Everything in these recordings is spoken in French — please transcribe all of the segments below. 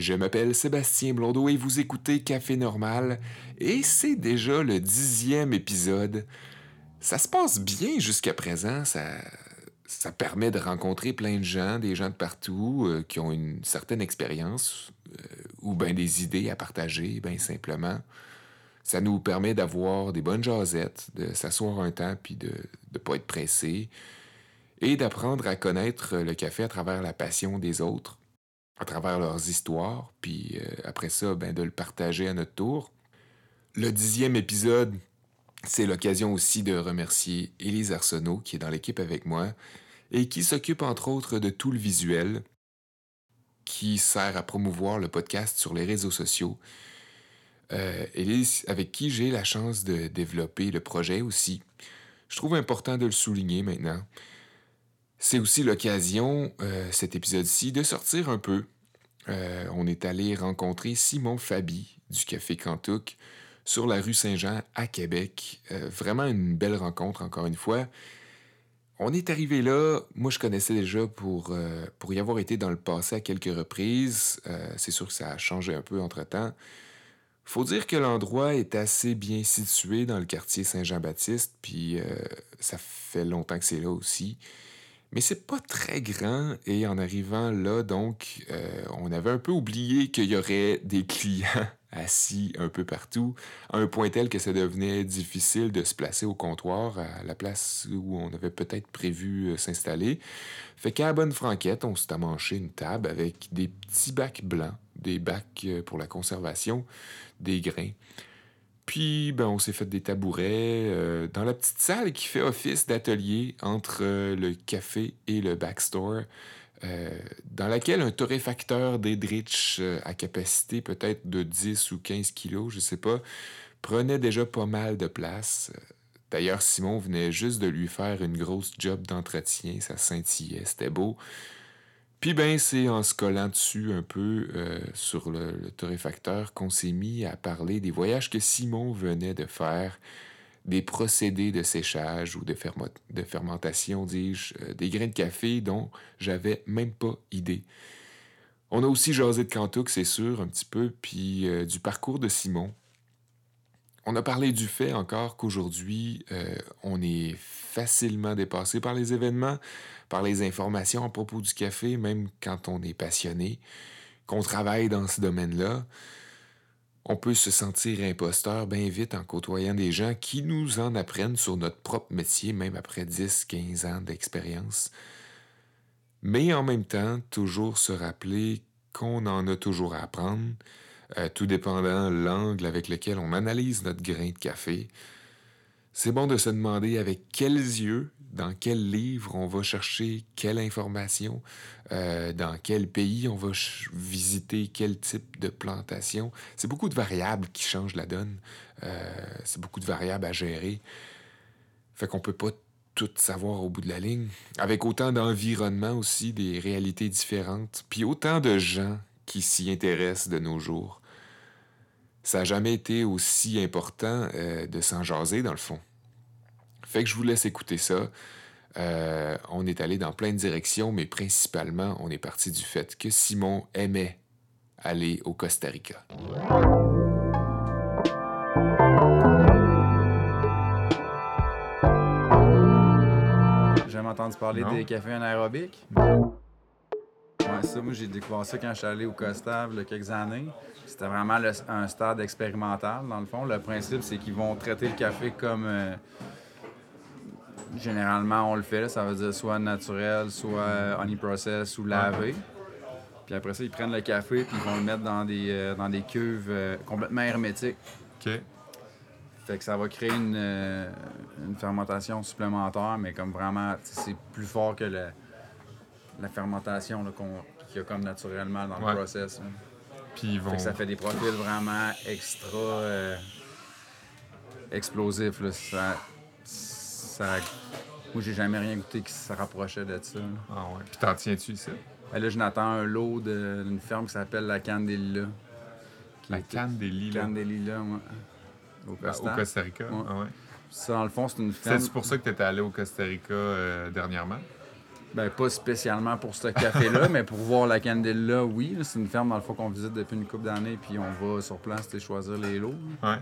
Je m'appelle Sébastien Blondeau et vous écoutez Café Normal et c'est déjà le dixième épisode. Ça se passe bien jusqu'à présent, ça, permet de rencontrer plein de gens, des gens de partout euh, qui ont une certaine expérience euh, ou bien des idées à partager, bien simplement. Ça nous permet d'avoir des bonnes jasettes, de s'asseoir un temps puis de ne pas être pressé et d'apprendre à connaître le café à travers la passion des autres, à travers leurs histoires, puis euh, après ça, ben, de le partager à notre tour. Le dixième épisode, c'est l'occasion aussi de remercier Élise Arsenault, qui est dans l'équipe avec moi, et qui s'occupe entre autres de tout le visuel, qui sert à promouvoir le podcast sur les réseaux sociaux. Euh, Élise, avec qui j'ai la chance de développer le projet aussi. Je trouve important de le souligner maintenant. C'est aussi l'occasion, euh, cet épisode-ci, de sortir un peu. Euh, on est allé rencontrer Simon Fabi du Café Cantuc sur la rue Saint-Jean à Québec. Euh, vraiment une belle rencontre, encore une fois. On est arrivé là, moi je connaissais déjà pour, pour y avoir été dans le passé à quelques reprises. c'est sûr que ça a changé un peu entre-temps. Faut dire que l'endroit est assez bien situé dans le quartier Saint-Jean-Baptiste, puis ça fait longtemps que c'est là aussi. Mais c'est pas très grand et en arrivant là, donc, euh, on avait un peu oublié qu'il y aurait des clients assis un peu partout, à un point tel que ça devenait difficile de se placer au comptoir à la place où on avait peut-être prévu euh, s'installer. Fait qu'à bonne franquette, on s'est amanché une table avec des petits bacs blancs, des bacs euh, pour la conservation des grains. Puis, ben, on s'est fait des tabourets euh, dans la petite salle qui fait office d'atelier entre euh, le café et le backstore, euh, dans laquelle un torréfacteur d'Edrich à capacité peut-être de 10 ou 15 kilos, je sais pas, prenait déjà pas mal de place. D'ailleurs, Simon venait juste de lui faire une grosse job d'entretien, ça scintillait, c'était beau. Puis ben, c'est en se collant dessus un peu euh, sur le, torréfacteur qu'on s'est mis à parler des voyages que Simon venait de faire, des procédés de séchage ou de, fermentation, dis-je, euh, des grains de café dont j'avais même pas idée. On a aussi jasé de Cantuc, c'est sûr, un petit peu, puis euh, du parcours de Simon. On a parlé du fait encore qu'aujourd'hui, on est facilement dépassé par les événements, par les informations à propos du café, même quand on est passionné, qu'on travaille dans ce domaine-là. On peut se sentir imposteur bien vite en côtoyant des gens qui nous en apprennent sur notre propre métier, même après 10, 15 ans d'expérience. Mais en même temps, toujours se rappeler qu'on en a toujours à apprendre, euh, tout dépendant l'angle avec lequel on analyse notre grain de café. C'est bon de se demander avec quels yeux, dans quel livre on va chercher quelle information, euh, dans quel pays on va visiter quel type de plantation. C'est beaucoup de variables qui changent la donne. Euh, c'est beaucoup de variables à gérer. Fait qu'on peut pas tout savoir au bout de la ligne. Avec autant d'environnements aussi, des réalités différentes, puis autant de gens qui s'y intéressent de nos jours. Ça n'a jamais été aussi important euh, de s'en jaser, dans le fond. Fait que je vous laisse écouter ça. Euh, on est allé dans plein de directions, mais principalement, on est parti du fait que Simon aimait aller au Costa Rica. J'ai jamais entendu parler des cafés anaérobiques? Ouais, ça, moi, j'ai découvert ça quand je suis allé au Costa il y a quelques années. C'était vraiment un stade expérimental, dans le fond. Le principe, c'est qu'ils vont traiter le café comme. Euh, généralement, on le fait, ça veut dire soit naturel, soit honey process ou lavé. Puis après ça, ils prennent le café puis ils vont le mettre dans des, euh, dans des cuves euh, complètement hermétiques. OK. Fait que ça va créer une, euh, une fermentation supplémentaire, mais comme vraiment, c'est plus fort que la fermentation qu'il y a comme naturellement dans le process. Puis ils vont... ça fait des profils vraiment extra explosifs. Là. Ça, ça moi, j'ai jamais rien goûté qui se rapprochait de ça. Ah ouais. Puis t'en tiens-tu ça? Ben là, je n'attends un lot d'une ferme qui s'appelle la Canne des Lilas. La Canne des Lilas? Canne des Lilas, moi. Au Costa, au Costa Rica? Ah ouais. Ça, dans le fond, c'est une ferme. C'est pour ça que tu étais allé au Costa Rica euh, dernièrement? Ben, pas spécialement pour ce café-là, mais pour voir la candile-là, oui. C'est une ferme, dans le fond, qu'on visite depuis une couple d'années, puis on va sur place choisir les lots. Ouais.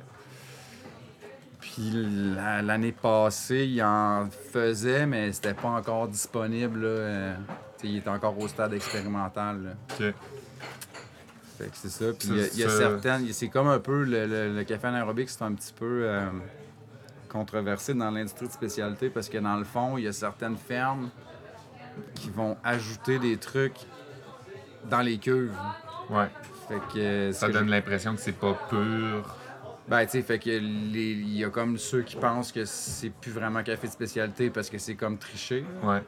Puis l'année passée, il en faisait, mais c'était pas encore disponible. Là. Euh, il était encore au stade expérimental. OK. Fait que c'est ça. Puis il y, a certaines. C'est comme un peu le, café anaérobique, c'est un petit peu euh, controversé dans l'industrie de spécialité parce que dans le fond, il y a certaines fermes qui vont ajouter des trucs dans les cuves. Ouais. Fait que, ça donne l'impression que c'est pas pur. Ben, tu sais, fait que il y a comme ceux qui pensent que c'est plus vraiment café de spécialité parce que c'est comme triché. Ouais.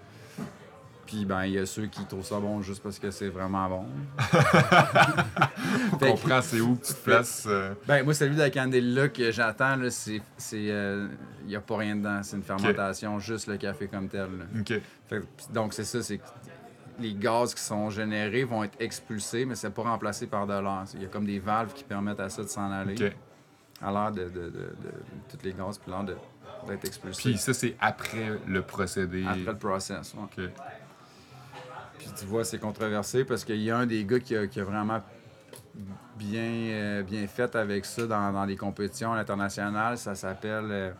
Puis, ben, il y a ceux qui trouvent ça bon juste parce que c'est vraiment bon. On comprend c'est où que tu te places. Euh. Ben, moi, celui de la candile-là que j'attends, là, c'est. Il euh, n'y a pas rien dedans. C'est une fermentation, juste le café comme tel. OK. donc, c'est ça, c'est les gaz qui sont générés vont être expulsés, mais c'est pas remplacé par de l'air. Il y a comme des valves qui permettent à ça de s'en aller. OK à l'air de, de, de, toutes les gaz, puis l'air d'être expulsé. Puis ça, c'est après le procédé. Après le process, oui. Puis tu vois, c'est controversé parce qu'il y a un des gars qui a, qui a vraiment bien, euh, bien fait avec ça dans, dans les compétitions internationales. Ça s'appelle euh,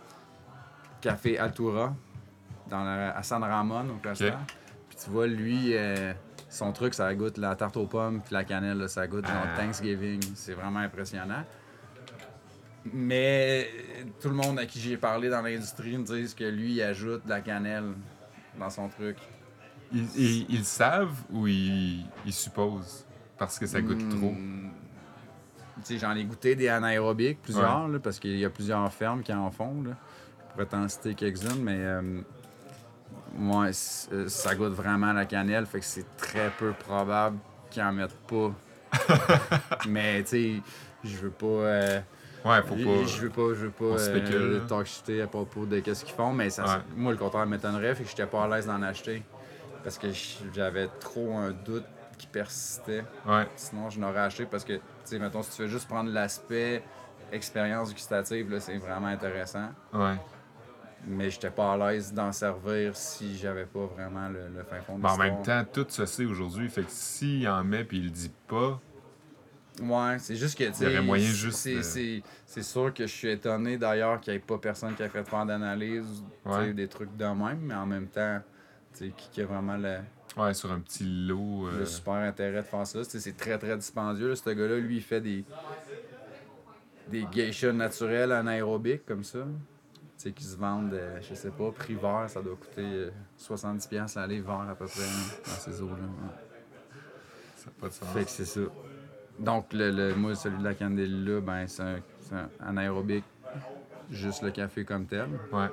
Café Altura dans à San Ramon, au Costa. Puis tu vois, lui, euh, son truc, ça goûte la tarte aux pommes puis la cannelle, ça goûte ah. Thanksgiving. C'est vraiment impressionnant. Mais tout le monde à qui j'ai parlé dans l'industrie me disent que lui, il ajoute de la cannelle dans son truc. Ils, ils, savent ou ils, supposent? Parce que ça goûte trop? Hmm. J'en ai goûté des anaérobiques, plusieurs, parce qu'il y a plusieurs fermes qui en font. Là. Je pourrais t'en citer quelques-unes, mais euh, euh, ça goûte vraiment la cannelle, fait que c'est très peu probable qu'ils en mettent pas. mais tu sais, je veux pas. Euh, Ouais, faut pas. Je veux pas, je veux pas euh, à propos de qu'est-ce qu'ils font, mais ça, moi, le contraire m'étonnerait, fait que j'étais pas à l'aise d'en acheter. Parce que j'avais trop un doute qui persistait. Ouais. Sinon, je n'aurais acheté parce que, tu sais, mettons, si tu veux juste prendre l'aspect expérience gustative, là, c'est vraiment intéressant. Ouais. Mais j'étais pas à l'aise d'en servir si j'avais pas vraiment le, fin fond de En même temps, tout se sait aujourd'hui. Fait que s'il en met puis il le dit pas, Ouais, c'est juste que, tu sais. moyen juste. C'est sûr que je suis étonné d'ailleurs qu'il n'y ait pas personne qui a fait faire d'analyse, ouais. des trucs de même, mais en même temps, tu sais, qui, a vraiment le. Ouais, sur un petit lot. Le euh, super intérêt de faire ça. C'est très, très dispendieux. Ce gars-là, lui, il fait des. des geishas naturels anaérobiques comme ça. Tu sais, qui se vendent, euh, je sais pas, prix vert, ça doit coûter 70$ euh, aller vert à peu près dans ces eaux-là. Ça n'a pas de sens. Fait que c'est ça. Donc, le, moi, celui de la candile-là, ben, c'est un, un, anaérobique, juste le café comme tel. Ouais.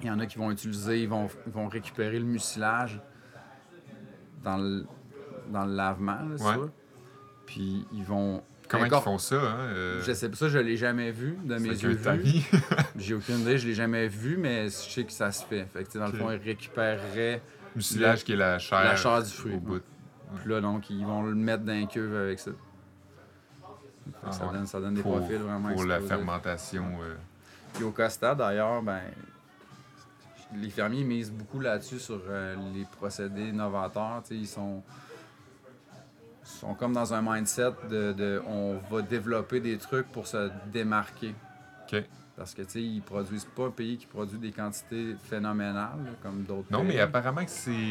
Il y en a qui vont utiliser, ils vont, vont récupérer le mucilage dans le, dans le lavement, là, Puis ils vont. Comment ils font ça? Hein? Euh? Je sais pas, ça, je l'ai jamais vu de mes yeux J'ai aucune idée, je l'ai jamais vu, mais je sais que ça se fait. Fait que, dans le fond, ils récupéreraient. Mucilage qui est la chair. La chair du fruit. Au bout. Puis là, donc, ils vont le mettre dans un cuve avec ça. Ah ça, donne, ça, donne, des profils vraiment Pour la fermentation. Puis au Costa, d'ailleurs, ben, les fermiers misent beaucoup là-dessus sur euh, les procédés novateurs. ils sont, sont comme dans un mindset de, on va développer des trucs pour se démarquer. Parce que, tu sais, ils produisent pas un pays qui produit des quantités phénoménales, comme d'autres Non, mais apparemment que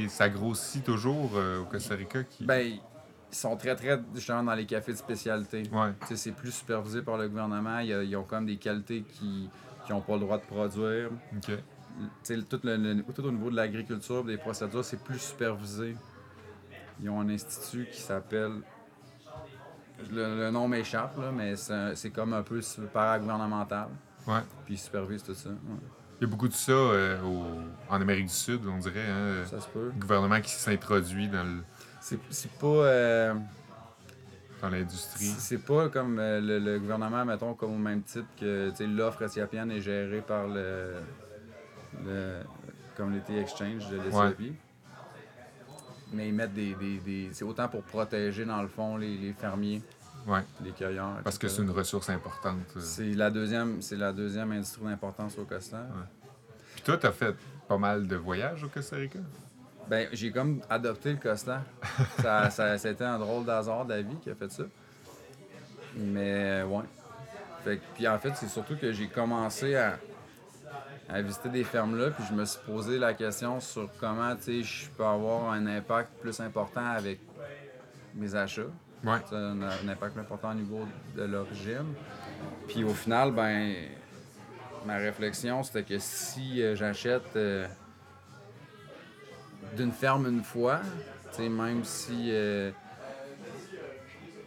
ça grossit toujours euh, au Costa Rica. Qui... Ben, ils sont très, très justement dans les cafés de spécialité. Ouais. C'est plus supervisé par le gouvernement. Ils, ont comme des qualités qui n'ont pas le droit de produire. Tout, le, tout au niveau de l'agriculture, des procédures, c'est plus supervisé. Ils ont un institut qui s'appelle. Le, nom m'échappe, mais c'est comme un peu paragouvernemental. Ouais. Puis ils supervisent tout ça. Il y a beaucoup de ça euh, en Amérique du Sud, on dirait. Hein, ça se peut. Le gouvernement qui s'introduit dans le c'est pas. Euh, dans l'industrie. C'est pas comme euh, le, gouvernement, mettons, comme au même titre que l'offre éthiopienne est gérée par le, le Community Exchange de l'Éthiopie. Mais ils mettent des. des, c'est autant pour protéger, dans le fond, les, fermiers. Les cueilleurs. Parce que c'est une ressource importante. Euh. C'est la deuxième, c'est la deuxième industrie d'importance au Costa. Puis toi, tu as fait pas mal de voyages au Costa Rica? Ben, j'ai comme adopté le Costa. ça, ça, c'était un drôle d'hasard d'avis qui a fait ça. Mais, ouais. Fait, puis en fait, c'est surtout que j'ai commencé à, à visiter des fermes-là, puis je me suis posé la question sur comment, je peux avoir un impact plus important avec mes achats. Ouais. Un, un, impact plus important au niveau de l'origine. Puis au final, ben, ma réflexion, c'était que si euh, j'achète euh, d'une ferme une fois, même si euh,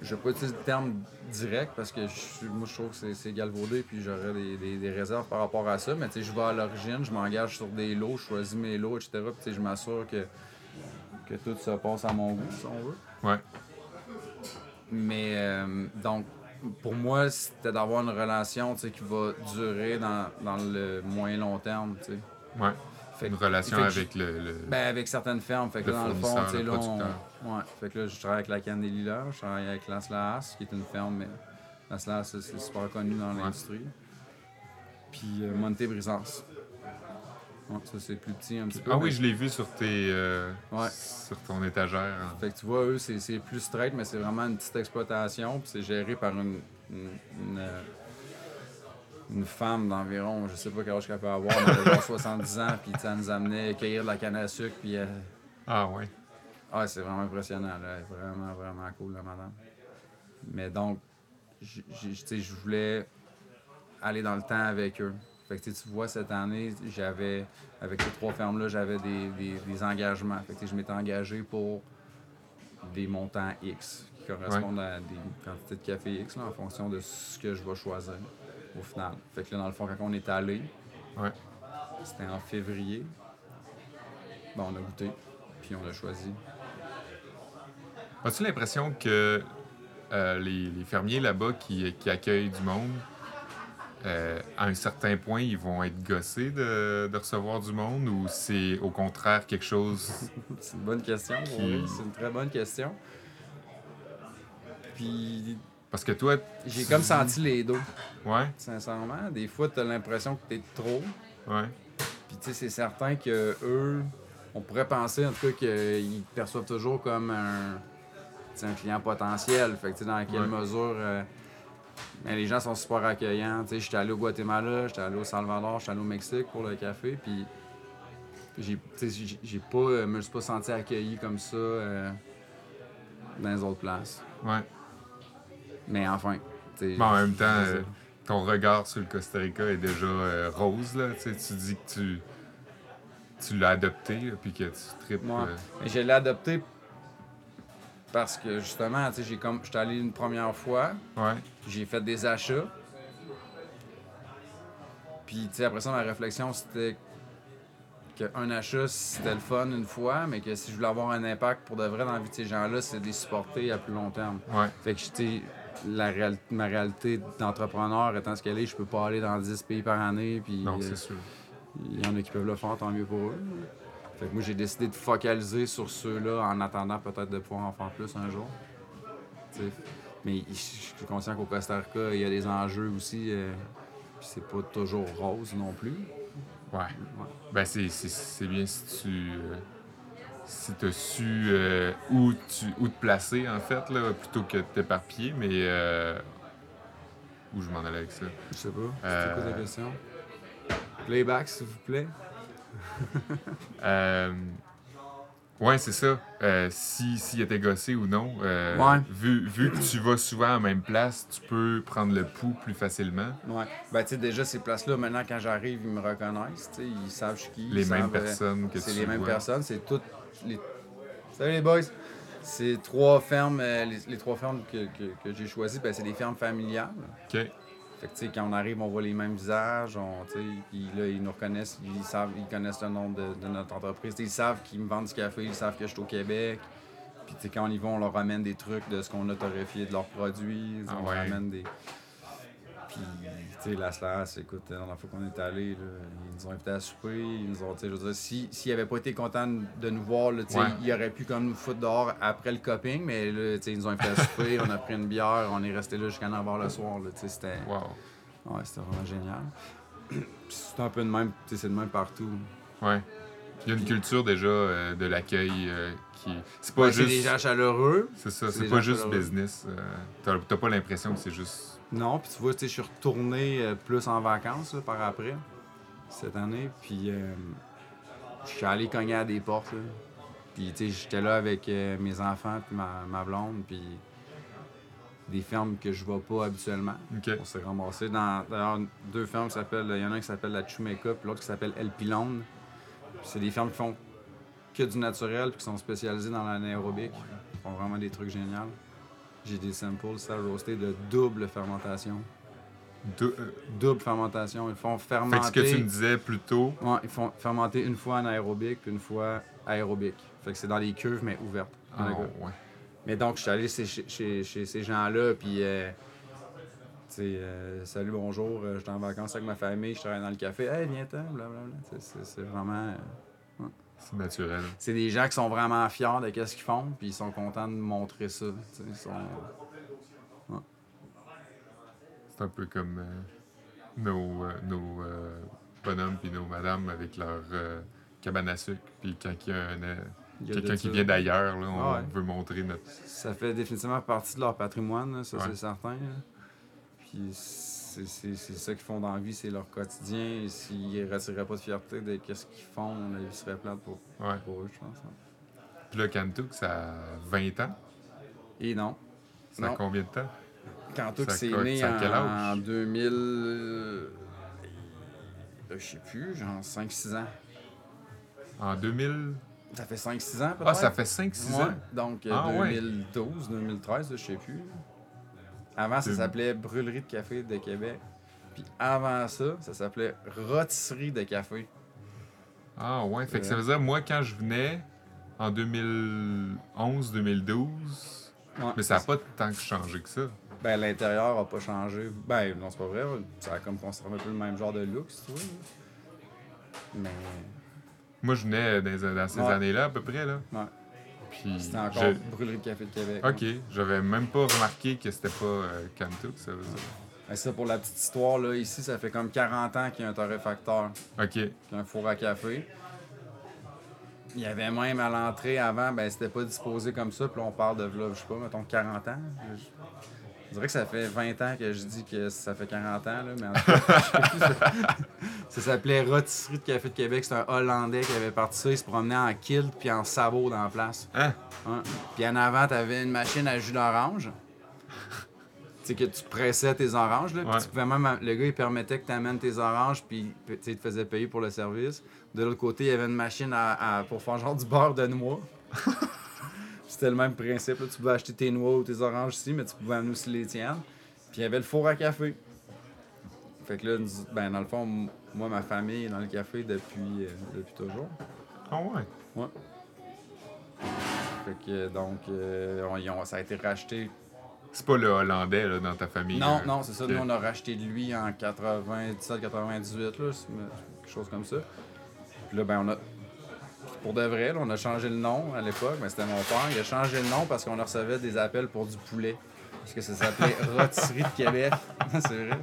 je ne vais pas utiliser le terme direct parce que je, moi je trouve que c'est galvaudé puis j'aurais des, des, réserves par rapport à ça. Mais je vais à l'origine, je m'engage sur des lots, je choisis mes lots, etc. Puis je m'assure que, que tout se passe à mon goût, si on veut. Ouais. Mais euh, donc, pour moi, c'était d'avoir une relation qui va durer dans, dans, le moyen long terme. tu sais. Ouais. Fait, une relation avec le, le, Ben, avec certaines fermes. Fait que là, dans le fond, tu sais, là, on... ouais. fait que là, je travaille avec la Canne des je travaille avec Las qui est une ferme, mais Las c'est super connu dans l'industrie. Puis euh, Monte Brisance. Ouais, ça, c'est plus petit un petit peu. Ah oui, je l'ai vu sur, tes, euh, ouais. sur ton étagère. Hein. Fait que tu vois, eux, c'est plus straight, mais c'est vraiment une petite exploitation. Puis c'est géré par une, une, une, euh, une femme d'environ, je sais pas quel âge qu'elle peut avoir, mais elle a 70 ans. Puis elle nous amenait cueillir de la canne à sucre. Puis, euh... Ah ouais. Ah, c'est vraiment impressionnant. Là. Vraiment, vraiment cool, la madame. Mais donc, je voulais aller dans le temps avec eux. Fait que, tu vois, cette année, j'avais, avec ces trois fermes-là, j'avais des, des, des, engagements. Fait que, je m'étais engagé pour des montants X qui correspondent ouais. à des quantités de café X là, en fonction de ce que je vais choisir au final. Fait que là, dans le fond, quand on est allé, ouais. c'était en février, bon, on a goûté, puis on a choisi. As-tu l'impression que euh, les, les, fermiers là-bas qui, qui accueillent du monde, euh, à un certain point, ils vont être gossés de, de recevoir du monde ou c'est au contraire quelque chose. c'est une bonne question. Qui... Oui, c'est une très bonne question. Puis. Parce que toi. J'ai comme senti les dos. Ouais. Sincèrement. Des fois, tu as l'impression que tu es trop. Ouais. Puis, tu sais, c'est certain que eux, on pourrait penser en tout cas qu'ils perçoivent toujours comme un, un client potentiel. Fait que, tu sais, dans quelle ouais. mesure. Euh, mais les gens sont super accueillants. Tu sais, j'étais allé au Guatemala, j'étais allé au Salvador, j'étais allé au Mexique pour le café, puis j'ai, j'ai pas, euh, me suis pas senti accueilli comme ça euh, dans les autres places. Ouais. Mais enfin, Mais en même temps, euh, ton regard sur le Costa Rica est déjà euh, rose, là. Tu dis que tu, tu l'as adopté, puis que tu tripes. Ouais. Mais je l'ai adopté parce que justement, j'ai comme. J'étais allé une première fois. Ouais. J'ai fait des achats. Puis, après ça, ma réflexion, c'était qu'un achat, c'était le fun une fois, mais que si je voulais avoir un impact pour de vrai dans la vie de ces gens-là, c'est de les supporter à plus long terme. Ouais. Fait que, tu sais, la réal ma réalité d'entrepreneur étant ce qu'elle est, je peux pas aller dans 10 pays par année. Puis, non, c'est sûr. Il y en a qui peuvent le faire, tant mieux pour eux. Fait que moi, j'ai décidé de focaliser sur ceux-là en attendant peut-être de pouvoir en faire plus un jour. T'sais. Mais je suis conscient qu'au Costa Rica, il y a des enjeux aussi. Euh, c'est pas toujours rose non plus. Ouais. ouais. Ben, c'est bien si tu. Euh, si tu as su euh, où, tu, où te placer, en fait, là, plutôt que de t'éparpiller, mais. Euh, où je m'en allais avec ça? Je sais pas. C'était quoi ta question? Playback, s'il vous plaît? euh, ouais, c'est ça. Euh, S'il si était gossé ou non, euh, ouais. vu, vu que tu vas souvent à la même place, tu peux prendre le pouls plus facilement. Ouais. Ben, tu sais, déjà, ces places-là, maintenant, quand j'arrive, ils me reconnaissent. Ils savent je suis qui. Les mêmes savent, personnes que tu C'est les mêmes vois. personnes. C'est toutes les. Salut les boys! C'est trois fermes, euh, les, les, trois fermes que, que, que j'ai choisies, ben, c'est des fermes familiales. OK. Fait que, quand on arrive, on voit les mêmes visages, on, tu sais, puis là, ils nous reconnaissent, ils savent, ils connaissent le nom de, de notre entreprise. T'sais, ils savent qu'ils me vendent du café, ils savent que je suis au Québec. Puis, tu sais, quand on y va, on leur ramène des trucs de ce qu'on a torréfié de leurs produits. Ah on ouais. leur ramène des... Puis, tu sais, la Slash, écoute, la fois qu'on est allé, ils nous ont invités à souper, ils nous ont, tu sais, je veux dire, s'ils si, n'avaient pas été contents de nous voir, tu sais, Ouais. ils auraient pu comme nous foutre dehors après le coping, mais là, tu sais, ils nous ont invités à souper, on a pris une bière, on est resté là jusqu'à 9h le soir, tu sais, c'était... Wow. Ouais, c'était vraiment génial. C'est un peu de même, tu sais, c'est de même partout. Ouais. Il y a une culture déjà euh, de l'accueil euh, qui. C'est pas juste. C'est des gens chaleureux. C'est ça, c'est pas juste business. Euh, t'as pas l'impression que c'est juste. Non, puis tu vois, je suis retourné plus en vacances par après, cette année, puis je suis allé cogner à des portes. Puis, tu sais, j'étais là avec mes enfants, puis ma, ma blonde, puis des fermes que je vois pas habituellement. On s'est ramassé dans d'ailleurs deux fermes qui s'appellent. Il y en a un qui s'appelle la Chumeka, puis l'autre qui s'appelle El Pilon. C'est des fermes qui font que du naturel puis qui sont spécialisées dans l'anaérobique. Ils font vraiment des trucs géniaux. J'ai des samples, ça roasté de double fermentation. Euh, double fermentation. Ils font fermenter. Fait ce que tu me disais plus tôt. Ouais, ils font fermenter une fois anaérobique puis une fois aérobique. Fait que c'est dans les cuves mais ouvertes. Ah, ouais. Mais donc, je suis allé chez, ces gens-là, puis, euh, tu sais, euh, salut, bonjour, euh, j'étais en vacances avec ma famille, je travaille dans le café, hey, viens-t'en, blablabla. C'est vraiment. C'est naturel. C'est des gens qui sont vraiment fiers de ce qu'ils font, puis ils sont contents de montrer ça. C'est un peu comme nos, nos bonhommes puis nos madames avec leur cabane à sucre, puis quand il y a un Quelqu'un qui vient d'ailleurs, on ah veut montrer notre. Ça fait définitivement partie de leur patrimoine, ça c'est certain. Puis c'est ça qu'ils font dans la vie, c'est leur quotidien. S'ils ne retireraient pas de fierté de ce qu'ils font, la vie serait plate pour, eux, je pense. Puis là, Kantuk, ça a 20 ans? Et non. Ça a combien de temps? Kantuk, c'est né en, en 2000. Euh, je sais plus, genre 5-6 ans. En 2000? Ça fait 5-6 ans, peut-être? Ah, ça fait 5-6 ans? Donc, 2012, 2013, je sais plus. Avant, ça s'appelait Brûlerie de café de Québec. Puis avant ça, ça s'appelait Rôtisserie de café. Ah ouais, fait que ça veut dire, moi, quand je venais en 2011-2012, mais ça n'a pas tant changé que ça. Ben, l'intérieur n'a pas changé. Ben, non, c'est pas vrai. Ça a comme conservé un peu le même genre de look, si tu veux. Mais moi, je venais dans, ces années-là, à peu près. Là. Ouais. Puis c'était encore Brûlerie de Café de Québec. OK. J'avais même pas remarqué que c'était pas euh, Cantuk, ça veut dire. ça, pour la petite histoire, là, ici, ça fait comme 40 ans qu'il y a un torréfacteur. OK. Un four à café. Il y avait même à l'entrée avant, ben c'était pas disposé comme ça. Puis là, on parle de, là, je sais pas, mettons 40 ans. Je dirais que ça fait 20 ans que je dis que ça fait 40 ans, là, mais en tout cas, ça s'appelait Rotisserie de Café de Québec. C'est un Hollandais qui avait parti ça. Il se promenait en kilt puis en sabot dans la place. Hein? Puis en avant, t'avais une machine à jus d'orange. tu sais, que tu pressais tes oranges, là. tu pouvais même, le gars, il permettait que tu amènes tes oranges, puis il te faisait payer pour le service. De l'autre côté, il y avait une machine à, pour faire genre du beurre de noix. C'était le même principe. Tu pouvais acheter tes noix ou tes oranges ici, mais tu pouvais amener aussi les tiennes. Puis il y avait le four à café. Fait que là, ben, dans le fond, moi, ma famille est dans le café depuis, euh, depuis toujours. Ah ouais? Ouais. Fait que donc, euh, ça a été racheté. C'est pas le Hollandais là, dans ta famille? Non, non, c'est ça. Nous, on a racheté de lui en 97-98, quelque chose comme ça. Puis là, ben, on a pour de vrai, on a changé le nom à l'époque, mais c'était mon père. Il a changé le nom parce qu'on recevait des appels pour du poulet. Parce que ça s'appelait Rotisserie de Québec. c'est vrai.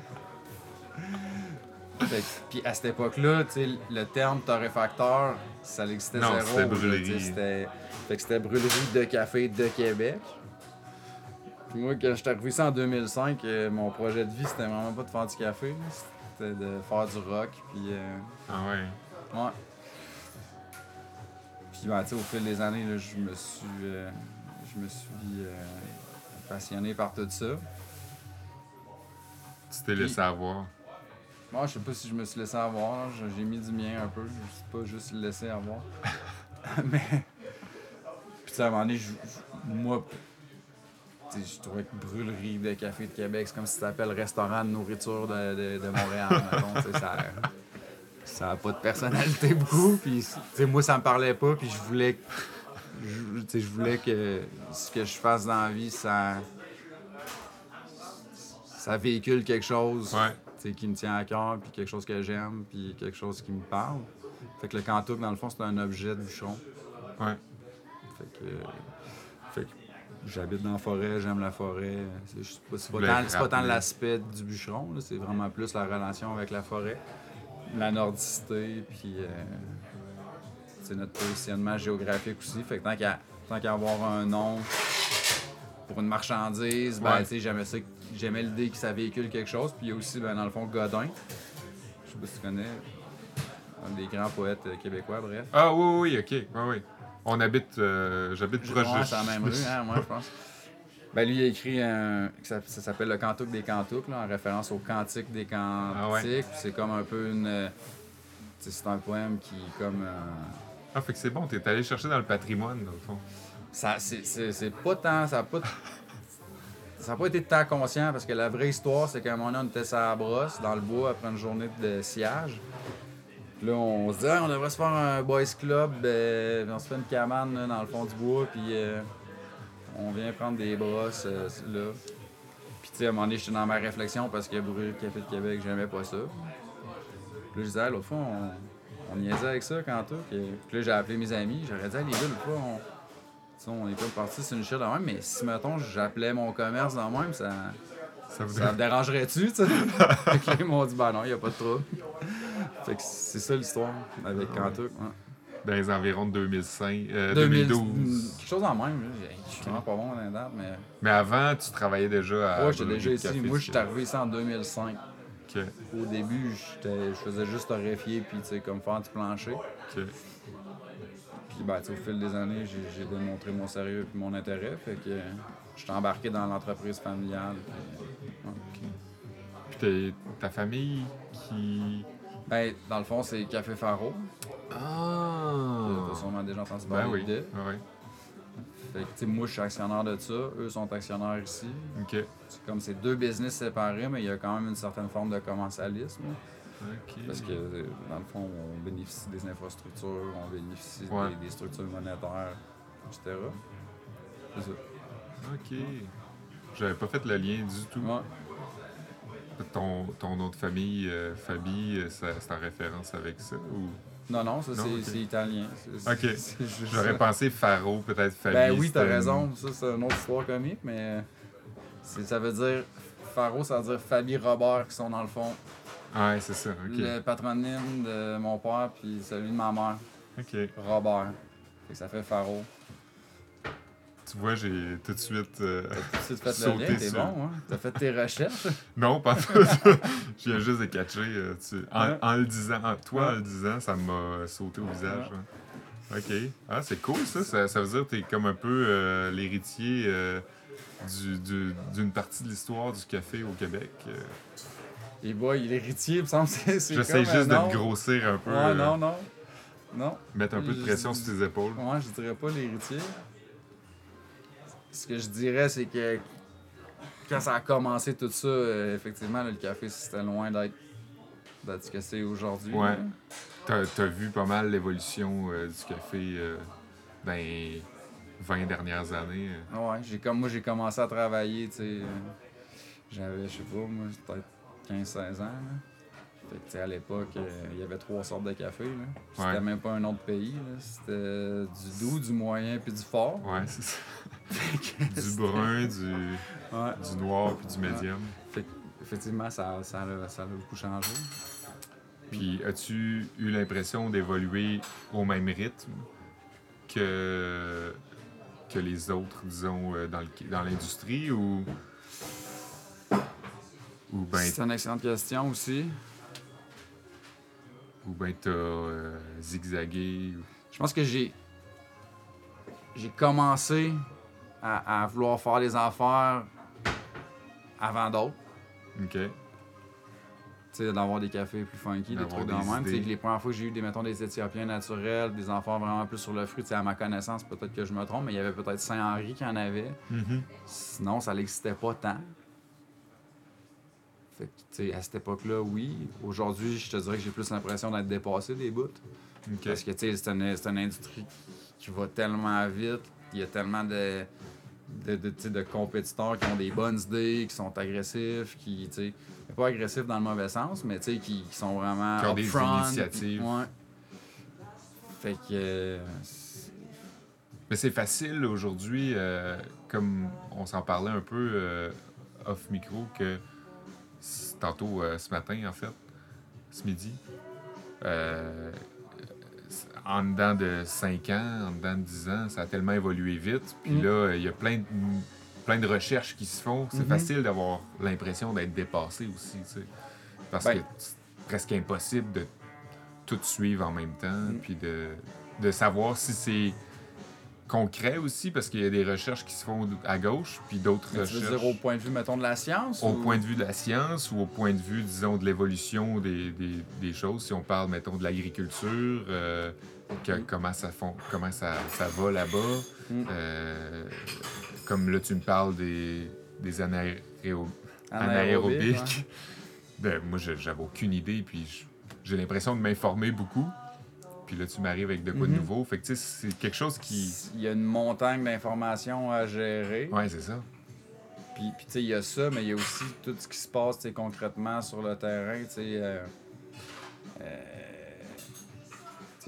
puis à cette époque-là, le terme torréfacteur, ça existait zéro. C'était brûlerie. C'était, fait que c'était brûlerie de café de Québec. Puis moi, quand je suis arrivé ici en 2005, euh, mon projet de vie, c'était vraiment pas de faire du café. C'était de faire du rock. Puis, euh, Ah ouais? Ouais. Puis ben, au fil des années, je me suis, euh, je me suis euh, passionné par tout ça. Tu t'es laissé avoir? Moi, je sais pas si je me suis laissé avoir. J'ai mis du mien un peu. Je suis pas juste laissé avoir. Mais. Puis à un moment donné, moi, je trouvais que brûlerie de café de Québec, c'est comme si tu t'appelles restaurant de nourriture de, de, Montréal. ça, ça n'a pas de personnalité beaucoup. Puis, moi, ça me parlait pas. Puis je voulais, je, je voulais que ce que je fasse dans la vie, ça, ça véhicule quelque chose qui me tient à cœur, puis quelque chose que j'aime, puis quelque chose qui me parle. Fait que le cantouk, dans le fond, c'est un objet de bûcheron. Ouais. Fait que, fait que j'habite dans la forêt, j'aime la forêt. C'est pas, pas, tant, l'aspect du bûcheron, c'est vraiment plus la relation avec la forêt la nordicité, puis. Euh, notre positionnement géographique aussi. Fait que tant qu'à avoir un nom pour une marchandise, ben, Ouais. tu sais, j'aimais ça, j'aimais l'idée que ça véhicule quelque chose. Puis il y a aussi, ben, dans le fond, Godin. Je sais pas si tu connais, un des grands poètes euh, québécois, bref. Ah oui, oui, ok. Oui, oui. On habite. euh, J'habite proche de. c'est la même rue, hein, moi, je pense. Ben, lui, il a écrit un. Ça, ça s'appelle Le Cantique des Cantiques, là, en référence au Cantique des Cantiques. Ah ouais. Puis C'est comme un peu une. euh, c'est un poème qui, comme. euh, Ah, fait que c'est bon, t'es allé chercher dans le patrimoine, dans le fond. ça, c'est, pas tant. Ça a pas. Ça n'a pas été tant conscient parce que la vraie histoire, c'est qu'à un moment donné, on était sur la brosse, dans le bois, après une journée de sillage. Puis là, on se dit, Ah, on devrait se faire un boys club. puis on se fait une cabane là, dans le fond du bois, puis euh, on vient prendre des brosses euh, là. Puis tu sais, à un moment donné, j'étais dans ma réflexion parce que Brûle Café de Québec, j'aimais pas ça. Puis là, je disais, Ah, l'autre fois, on, on niaisait avec ça quand tout. Puis là, j'ai appelé mes amis, j'aurais dit, Ah, les gars, l'autre fois, on. on est comme parti sur une chute de même, mais si, mettons, j'appelais mon commerce dans même, ça. Ça vous Ça me dérangerait-tu, tu sais? ils m'ont dit, ben non, il a pas de trouble. fait que c'est ça l'histoire avec Cantuc. Ouais. Dans les environs de 2005, euh, 2000 2012. Quelque chose en même. Je suis vraiment pas bon dans les dates, mais. Mais avant, tu travaillais déjà à. Ouais, j'étais déjà ici. Café Moi, je suis arrivé ici en 2005. Ok, Au début, je faisais juste torréfier puis, tu sais, comme faire du plancher. ok. Puis, ben, au fil des années, j'ai démontré mon sérieux et mon intérêt. Fait que euh, je suis embarqué dans l'entreprise familiale. puis, ouais. Puis ta famille qui. Ben, dans le fond, c'est Café Faro. Ah! T'as sûrement déjà entendu Ben parler oui. de. Ouais. Fait que, moi, je suis actionnaire de ça. Eux sont actionnaires ici. Ok. C'est comme c'est deux business séparés, mais il y a quand même une certaine forme de commensalisme. Parce que, dans le fond, on bénéficie des infrastructures, on bénéficie des- structures monétaires, etc. C'est ça. Ok. J'avais pas fait le lien du tout. Ouais. Ton, ton nom de famille, euh, Fabi, euh, c'est en référence avec ça ou... Non, non, ça, c'est italien. Ok. J'aurais pensé Faro, peut-être Fabi. Ben oui, t'as raison. Ça, c'est une autre histoire comique, mais c'est- ça veut dire. Faro, ça veut dire Fabi Robert, qui sont dans le fond Ouais, c'est ça. Ok. le patronyme de mon père puis celui de ma mère, Ok. Robert. Fait que ça fait Faro. Tu vois, j'ai tout de suite. euh, T'as tout de suite fait le lien, t'es sur- bon, hein? T'as fait tes recherches. Non, pas tout. Je viens juste de catcher. euh, tu- en, Ouais. en le disant, en- toi, en le disant, ça m'a sauté au visage. Ok. Ah, c'est cool ça. ça. ça veut dire que t'es comme un peu euh, l'héritier euh, du- du- d'une partie de l'histoire du café au Québec. euh. Et boy, l'héritier, il me semble que c'est. J'essaie juste euh, de non. te grossir un peu. Ouais, euh, non, non. Non. Mettre un peu de pression sur tes épaules. Ouais, je dirais pas l'héritier. Ce que je dirais, c'est que quand ça a commencé tout ça, euh, effectivement, là, le café, c'était loin d'être ce que c'est aujourd'hui. Ouais. T'as as vu pas mal l'évolution euh, du café euh, dans les 20 dernières années. euh. Ouais, j'ai comme moi j'ai commencé à travailler, tu sais. J'avais, je sais pas, moi, peut-être 15-16 ans. là. Fait que, à l'époque, euh, il y avait trois sortes de café. C'était Ouais. même pas un autre pays. C'était du doux, du moyen puis du fort. Ouais, c'est ça. Du brun, du, Ouais. du noir puis du médium. Fait effectivement, ça, ça, a, ça a beaucoup changé. Puis as-tu eu l'impression d'évoluer au même rythme que, que les autres, disons, euh, dans le- dans l'industrie ou. Ou ben, C'est une excellente question aussi. ou ben t'as euh, zigzagué. ou- Je pense que j'ai j'ai commencé à, à vouloir faire les affaires avant d'autres. Ok. Tu sais, d'avoir des cafés plus funky, des trucs de même. Tu sais, les premières fois que j'ai eu des, mettons, des Éthiopiens naturels, des enfants vraiment plus sur le fruit, tu sais, à ma connaissance, peut-être que je me trompe, mais il y avait peut-être Saint-Henri qui en avait. Sinon, ça n'existait pas tant. Fait que, tu sais, à cette époque-là, oui. Aujourd'hui, je te dirais que j'ai plus l'impression d'être dépassé des bouts. Parce que, tu sais, c'est une, c'est une industrie qui va tellement vite. Il y a tellement de, de, de, compétiteurs qui ont des bonnes idées, qui sont agressifs, qui, tu sais, pas agressifs dans le mauvais sens, mais, tu sais, qui, qui sont vraiment Qui ont des initiatives. Ouais. Fait que... euh, Mais c'est facile aujourd'hui, euh, comme on s'en parlait un peu euh, off micro, que tantôt euh, ce matin en fait, ce midi, en dedans de 5 ans, en dedans de 10 ans, ça a tellement évolué vite. Puis Mm. là, il y a plein de, plein de recherches qui se font. C'est Mhm. facile d'avoir l'impression d'être dépassé aussi, tu sais. Parce Ben. que c'est presque impossible de tout suivre en même temps, Mm. puis de, de savoir si c'est concret aussi, parce qu'il y a des recherches qui se font à gauche, puis d'autres Mais tu veux recherches dire au point de vue, mettons, de la science? au ou- point de vue de la science ou au point de vue, disons, de l'évolution des, des- des choses. Si on parle, mettons, de l'agriculture, euh, que- Mhm. comment, ça, fon- comment ça, ça va là-bas. Mhm. Euh, comme là, tu me parles des, des anaéro- Anaérobique, anaérobiques. Ben, moi, j'avais aucune idée, puis j'ai l'impression de m'informer beaucoup. Puis là, tu m'arrives avec de quoi de Mhm. nouveau. Fait que, tu sais, c'est quelque chose qui... Il y a une montagne d'informations à gérer. Ouais, c'est ça. Puis, puis tu sais, il y a ça, mais il y a aussi tout ce qui se passe tu concrètement sur le terrain. Tu sais, euh, euh,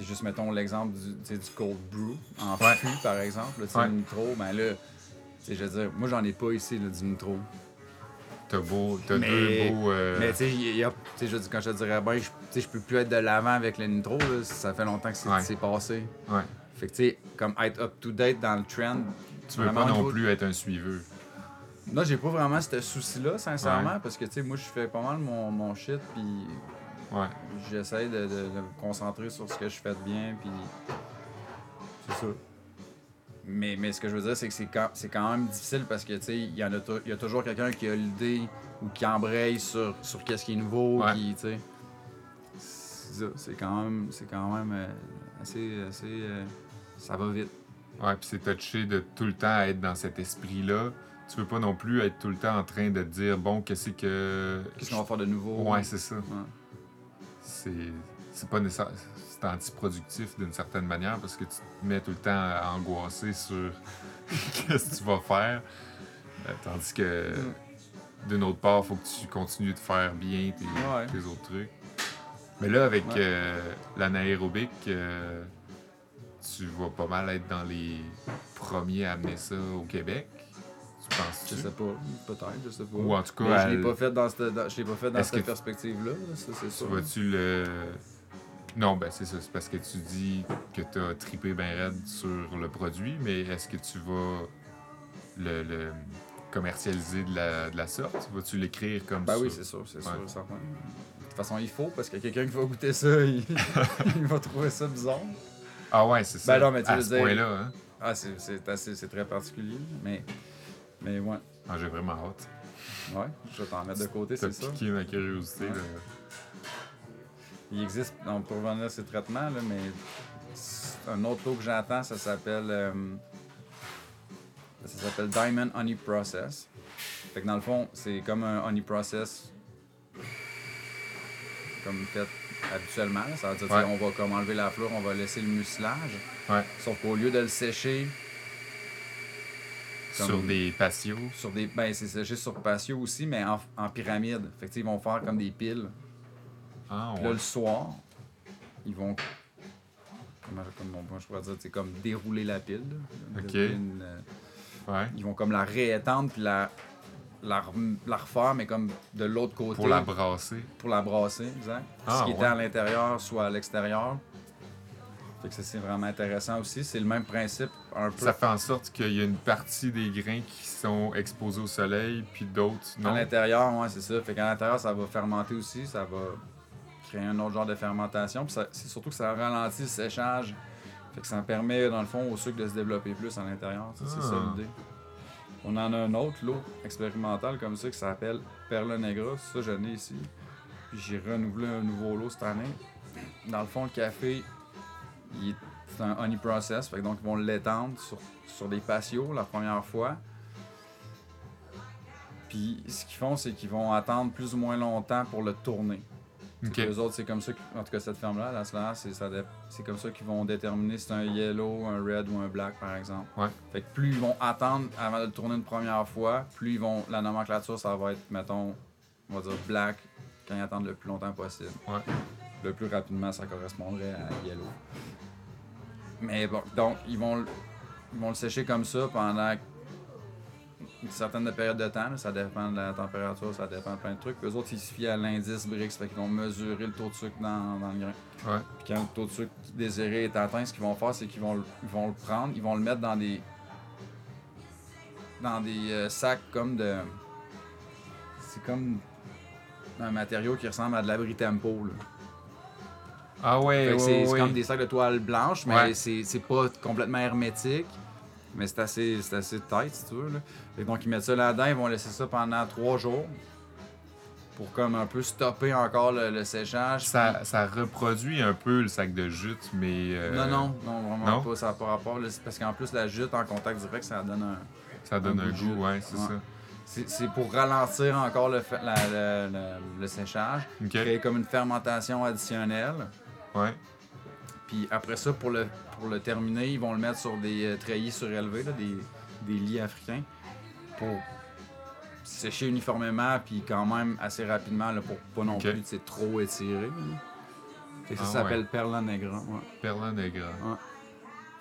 sais, juste mettons l'exemple du, du cold brew en Ouais. fût, par exemple. tu sais, Ouais. Le nitro, ben là, je veux dire, moi, j'en ai pas ici, là, du nitro. T'as beau... T'as deux beaux... euh, Mais tu sais, quand je te dirais, ben, je, peux plus être de l'avant avec le nitro, là, ça fait longtemps que c'est Ouais. c'est passé. ouais. Fait que, tu sais, comme être up-to-date dans le trend. Tu veux pas non plus être un suiveur. Là, j'ai pas vraiment ce souci-là, sincèrement, parce que, tu sais, moi, je fais pas mal mon, mon shit, puis Ouais. j'essaie de, de- de me concentrer sur ce que je fais de bien, puis c'est ça. Mais, mais ce que je veux dire, c'est que c'est quand, c'est quand même difficile parce que, tu sais, il y, en a y a toujours quelqu'un qui a l'idée ou qui embraye sur, sur qu'est-ce qui est nouveau, Ouais. qui, tu sais... C'est ça, c'est quand même, c'est quand même euh, assez... assez euh, ça va vite. Ouais, puis c'est touché de tout le temps être dans cet esprit-là. Tu veux pas non plus être tout le temps en train de te dire, bon, qu'est-ce que. Qu'est-ce qu'on va faire de nouveau? Ouais, c'est ça. Ouais. C'est pas nécessaire. C'est antiproductif d'une certaine manière parce que tu te mets tout le temps à angoisser sur qu'est-ce que tu vas faire. Euh, tandis que Mm. d'une autre part, faut que tu continues de faire bien tes, Ouais. tes autres trucs. Mais là, avec Ouais. euh, l'anaérobique, euh, tu vas pas mal être dans les premiers à amener ça au Québec. Tu penses Je sais pas, peut-être, je sais pas. Ou en tout cas, Mais je l'ai pas fait dans cette, dans- je l'ai pas fait dans cette perspective-là, là, ça c'est sûr. vas-tu le. Non, ben c'est ça. C'est parce que tu dis que tu as tripé bien raide sur le produit, mais est-ce que tu vas le, le commercialiser de la, de la sorte? Vas-tu l'écrire comme Ben ça? oui, c'est sûr, c'est sûr, certain. De toute façon, il faut, parce que quelqu'un qui va goûter ça, il, il va trouver ça bizarre. Ah ouais, c'est ça. Ben non, mais tu à veux ce dire- point-là, hein? Ah, c'est, c'est assez, c'est très particulier, mais, mais ouais. Ah, j'ai vraiment hâte. Ouais, je vais t'en mettre de côté, c'est ça. piqué ma curiosité. Ouais. là. Il existe, on peut revenir à ces traitements, là, mais un autre lot que j'attends, ça s'appelle euh, ça s'appelle Diamond Honey Process. Fait que dans le fond, c'est comme un honey process comme fait habituellement. là. Ça veut dire Ouais. on va comme enlever la fleur, on va laisser le mucilage. Ouais. Sauf qu'au lieu de le sécher Comme- Sur des patios. sur des. Ben c'est séché sur patio aussi, mais en, en pyramide. Fait que ils vont faire comme des piles. Ah, là, le soir, ils vont. Comment bon, je pourrais dire, c'est comme dérouler la pile. là. Ok. Une, euh, Ouais. ils vont comme la réétendre puis la, la, refaire, mais comme de l'autre côté. Pour la brasser. pour la brasser, exact. Ah, Ce qui était à l'intérieur, soit à l'extérieur. Fait que ça, c'est vraiment intéressant aussi. C'est le même principe, un peu. Ça fait en sorte qu'il y a une partie des grains qui sont exposés au soleil, puis d'autres À non? l'intérieur, ouais, c'est ça. Fait qu'à l'intérieur, ça va fermenter aussi. Ça va créer un autre genre de fermentation. Puis c'est surtout que ça ralentit le séchage. Fait que ça permet, dans le fond, au sucre de se développer plus à l'intérieur. Ça, C'est ça Ah. l'idée. On en a un autre lot expérimental comme ça qui s'appelle Perla Negra. Ça, je l'ai ici. Puis j'ai renouvelé un nouveau lot cette année. Dans le fond, le café, c'est un honey process. Fait que donc, ils vont l'étendre sur, sur des patios la première fois. Puis ce qu'ils font, c'est qu'ils vont attendre plus ou moins longtemps pour le tourner. Ok. Les autres, c'est comme ça, en tout cas cette ferme-là, la Slash, c'est comme ça qu'ils vont déterminer si c'est un yellow, un red ou un black, par exemple. Ouais. Fait que plus ils vont attendre avant de le tourner une première fois, plus ils vont. La nomenclature, ça va être, mettons, on va dire black quand ils attendent le plus longtemps possible. Ouais. Le plus rapidement, ça correspondrait à yellow. Mais bon, donc ils vont, le- ils vont le sécher comme ça pendant une certaine période de temps. Ça dépend de la température, ça dépend de plein de trucs. Puis eux autres, ils se fient à l'indice Brix. Fait qu'ils vont mesurer le taux de sucre dans, dans le grain. Ouais. Puis quand le taux de sucre désiré est atteint, ce qu'ils vont faire, c'est qu'ils vont, le- ils vont le prendre, ils vont le mettre dans des. dans des euh, sacs comme de. C'est comme un matériau qui ressemble à de l'abri tempo. Là. Ah ouais, ouais, c'est ouais. comme des sacs de toile blanche, mais Ouais. c'est pas complètement hermétique. Mais c'est assez, c'est assez tight, si tu veux. Là. Que donc, ils mettent ça là-dedans, ils vont laisser ça pendant trois jours pour comme un peu stopper encore le, le séchage. Ça, ça reproduit un peu le sac de jute, mais. euh, Non, non, non, vraiment non? pas. Ça n'a pas rapport. là. Parce qu'en plus, la jute en contact direct, ça donne un. Ça donne Un un, goût goût, ouais, c'est ça. C'est pour ralentir encore le, la- la- la- le séchage, Ok. créer comme une fermentation additionnelle. Ouais. Puis après ça, pour le, pour le terminer, ils vont le mettre sur des euh, treillis surélevés, là, des, des lits africains, pour sécher uniformément, puis quand même assez rapidement, là, pour pas non plus sais, trop. Fait que ça Ah s'appelle ouais. Perla Negra. ouais. Perla Negra. Ouais.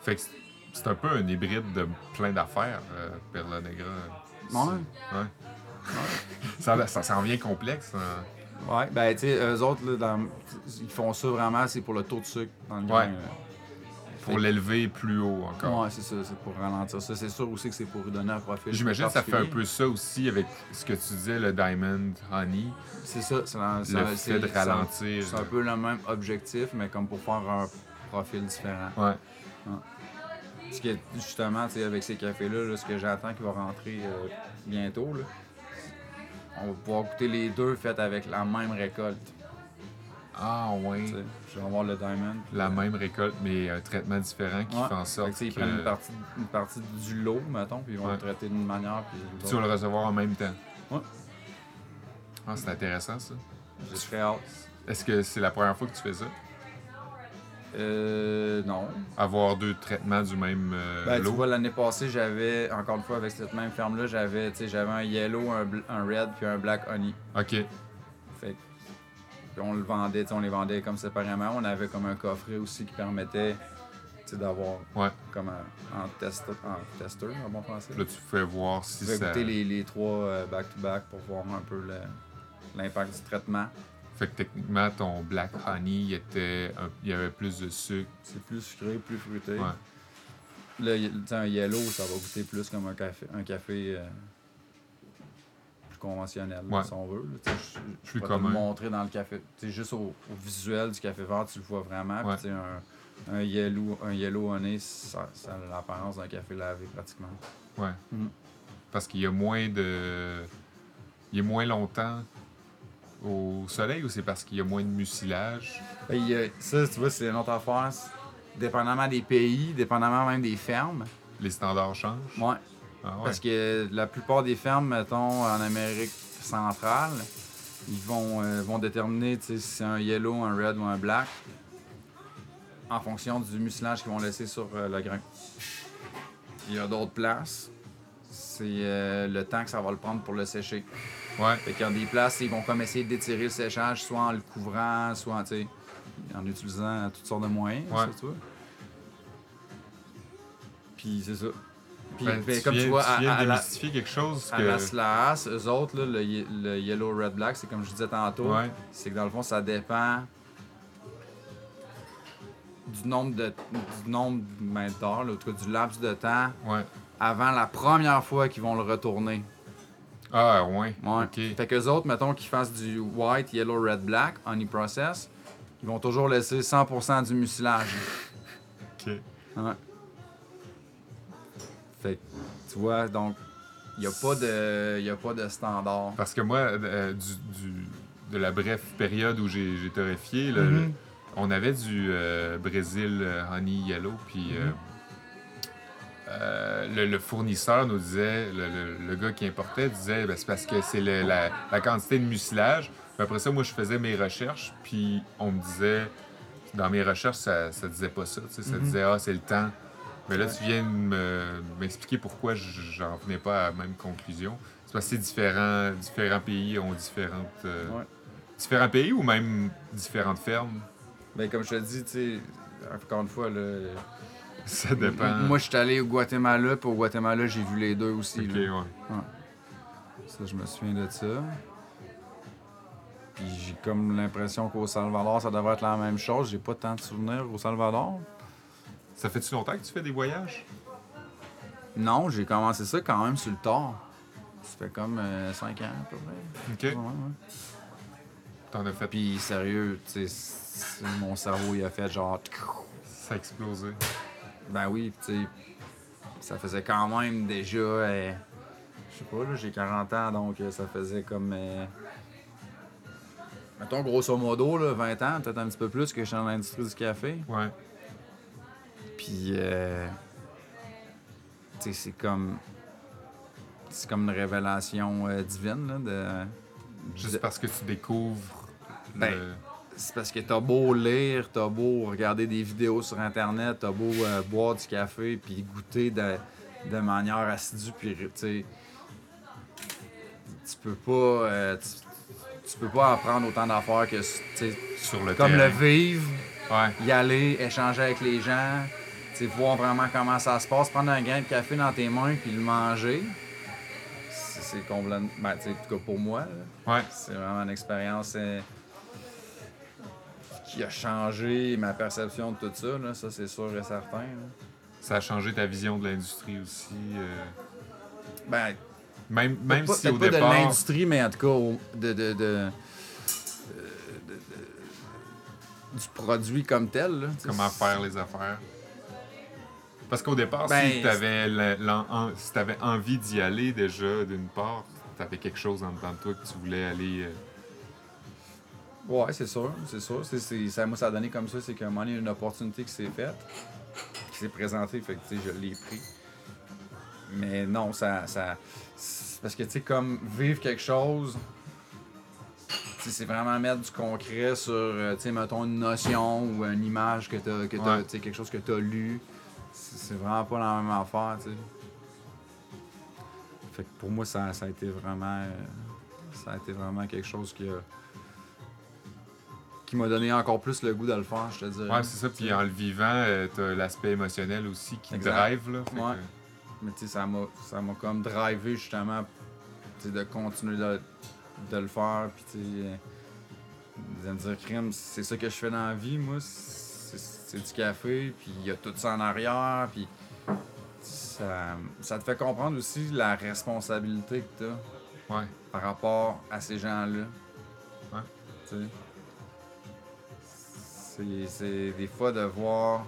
Fait que c'est- c'est un peu un hybride de plein d'affaires, euh, Perla Negra. Ouais. Ouais. ça, ça s'en vient complexe. hein. Ouais, ben tu sais, eux autres, là, dans- ils font ça vraiment, c'est pour le taux de sucre dans le grain. Ouais. là. Pour l'élever plus haut encore. Ouais, c'est ça, c'est pour ralentir ça. C'est sûr aussi que c'est pour lui donner un profil. J'imagine que ça fait un particulier. peu ça aussi avec ce que tu disais, le Diamond Honey. C'est ça, c'est un- Le c'est- fait c'est- de c'est un- ralentir. C'est un peu le même objectif, mais comme pour faire un profil différent. Ouais. Ce qui est justement, tu sais, avec ces cafés-là, là, ce que j'attends qui va rentrer euh, bientôt, là, on va pouvoir goûter les deux faits avec la même récolte. Ah tu sais. Je vais avoir le Diamond. La même récolte, mais un traitement différent qui Ouais. fait en Fait sorte que, tu sais, ils que prennent une partie, une partie du lot, mettons, puis ils vont Ouais. le traiter d'une manière. Puis tu vas le recevoir en même temps. Ouais. Ah, c'est intéressant ça. J'ai très hâte. Est-ce que c'est la première fois que tu fais ça? Euh, non. Avoir deux traitements du même euh, Ben, tu lot? vois, l'année passée, j'avais, encore une fois, avec cette même ferme-là, j'avais, tu un yellow, un, un red, puis un black honey. Ok. Fait puis on le vendait, tu on les vendait comme séparément. On avait comme un coffret aussi qui permettait tu d'avoir Ouais. comme un, en, test, en testeur, en bon français. Là, tu fais voir si Tu ça. goûter les, les trois euh, back-to-back pour voir un peu l'impact du traitement. Fait que techniquement, ton Black Honey, il, était un- il y avait plus de sucre. C'est plus sucré, plus fruité. Ouais. Là, un yellow, ça va goûter plus comme un café, un café euh, plus conventionnel, Ouais. si on veut. là. Je, pourrais te le montrer dans le café. Tu sais, juste au, au visuel du café vert, tu le vois vraiment. Puis, Ouais. un, un yellow, un yellow honey, ça, ça a l'apparence d'un café lavé pratiquement. Ouais. Mhm. Parce qu'il y a moins de. Il y a moins longtemps au soleil ou c'est parce qu'il y a moins de mucilage? Ben, ça, tu vois, c'est une autre affaire. Dépendamment des pays, dépendamment même des fermes. Les standards changent? Ouais. Ah ouais. Parce que la plupart des fermes, mettons, en Amérique centrale, ils vont, euh, vont déterminer si c'est un yellow, un red ou un black en fonction du mucilage qu'ils vont laisser sur euh, le grain. Il y a d'autres places, c'est euh, le temps que ça va le prendre pour le sécher. Ouais. Fait qu'il y a des places, ils vont comme essayer d'étirer le séchage, soit en le couvrant, soit en, utilisant toutes sortes de moyens, Ouais. ça, tu vois. Puis c'est ça. Puis, Ben, ben, tu comme viens, tu vois, à, viens à la, quelque chose à que. la Slaas, eux autres, là, le, le Yellow Red Black, c'est comme je disais tantôt, Ouais. c'est que dans le fond, ça dépend du nombre de du nombre d'heures, là, en tout cas, du laps de temps Ouais. avant la première fois qu'ils vont le retourner. Ah, ouais. Ouais. Ok. Fait qu'eux autres, mettons qu'ils fassent du white, yellow, red, black, honey process, ils vont toujours laisser 100% du mucilage. Ok. Ouais. Fait tu vois, donc, il n'y a, pas de- y a pas de standard. Parce que moi, euh, du, du- de la brève période où j'ai j'ai torréfié, Mhm. le- on avait du euh, Brésil euh, Honey Yellow, puis euh, Mhm. euh, le, le fournisseur nous disait, le, le- le gars qui importait disait, ben, c'est parce que c'est le- la, la quantité de mucilage. Puis après ça, moi, je faisais mes recherches, puis on me disait, dans mes recherches, ça, ça disait pas ça, tu sais, ça Mhm. disait, ah, c'est le temps. Mais là, Ouais. tu viens de me- m'expliquer pourquoi j'en venais pas à la même conclusion. C'est parce que c'est différents, différents pays ont différentes. euh, Ouais. Différents pays ou même différentes fermes? Ben, comme je te dis, tu sais, encore une fois, là, Ça dépend. Moi, je suis allé au Guatemala, puis au Guatemala, j'ai vu les deux aussi. Ok, là. ouais. Ça, je me souviens de ça. Puis j'ai comme l'impression qu'au Salvador, ça devrait être la même chose. J'ai pas tant de souvenirs au Salvador. Ça fait-tu longtemps que tu fais des voyages? Non, j'ai commencé ça quand même sur le tard. Ça fait comme 5 ans à peu près. Ok. Ouais, ouais. T'en as fait? Puis sérieux, tu sais, mon cerveau il a fait genre. Ça a explosé. Ben oui, tu sais, ça faisait quand même déjà. euh, je sais pas, là, j'ai 40 ans, donc euh, ça faisait comme. euh, mettons grosso modo, là, 20 ans, peut-être un petit peu plus que je suis dans l'industrie du café. Ouais. Puis, euh, tu sais, c'est comme. C'est comme une révélation divine, là, de. Juste de- parce que tu découvres Ben, le... C'est parce que t'as beau lire, t'as beau regarder des vidéos sur Internet, t'as beau euh, boire du café, puis goûter de, de manière assidue, puis tu sais, tu peux pas, euh, tu, tu peux pas apprendre autant d'affaires que, sur le comme le vivre, Ouais. y aller, échanger avec les gens, tu voir vraiment comment ça se passe, prendre un grain de café dans tes mains, puis le manger. C'est complètement, ben, en tout cas pour moi. Ouais. C'est vraiment une expérience euh, qui a changé ma perception de tout ça, là, ça c'est sûr et certain. là. Ça a changé ta vision de l'industrie aussi. euh, Ben, Même, même pas, si au pas départ. de l'industrie, mais en tout cas de, de, de- euh, de- de- du produit comme tel. là, tu comment faire les affaires. Parce qu'au départ, Ben, si tu avais, si t'avais envie d'y aller déjà, d'une part, tu avais quelque chose en dedans de toi que tu voulais aller. Ouais, c'est sûr, c'est sûr. C'est, c'est- ça, moi, ça a donné comme ça, c'est qu'à un moment donné, il y a une opportunité qui s'est faite, qui s'est présentée, fait que, tu sais, je l'ai pris. Mais non, ça... ça parce que, tu sais, comme vivre quelque chose, c'est vraiment mettre du concret sur, euh, tu sais, mettons, une notion ou une image que t'as, que t'as, Ouais. quelque chose que tu as lu. C'est, c'est vraiment pas la même affaire, tu sais. Fait que pour moi, ça, ça a été vraiment... euh, ça a été vraiment quelque chose qui a qui m'a donné encore plus le goût de le faire, je te dirais. Ouais, c'est ça. Puis en le vivant, tu as l'aspect émotionnel aussi qui Exact. drive. Là, Ouais. que- Mais tu sais, ça m'a, comme drivé justement de continuer de, de le faire. Puis tu sais, euh, de me dire, crime, c'est ça que je fais dans la vie, moi. C'est, du café, puis il y a tout ça en arrière. Puis ça, ça te fait comprendre aussi la responsabilité que tu as ouais. par rapport à ces gens-là. Ouais. Tu sais. C'est, des fois de voir.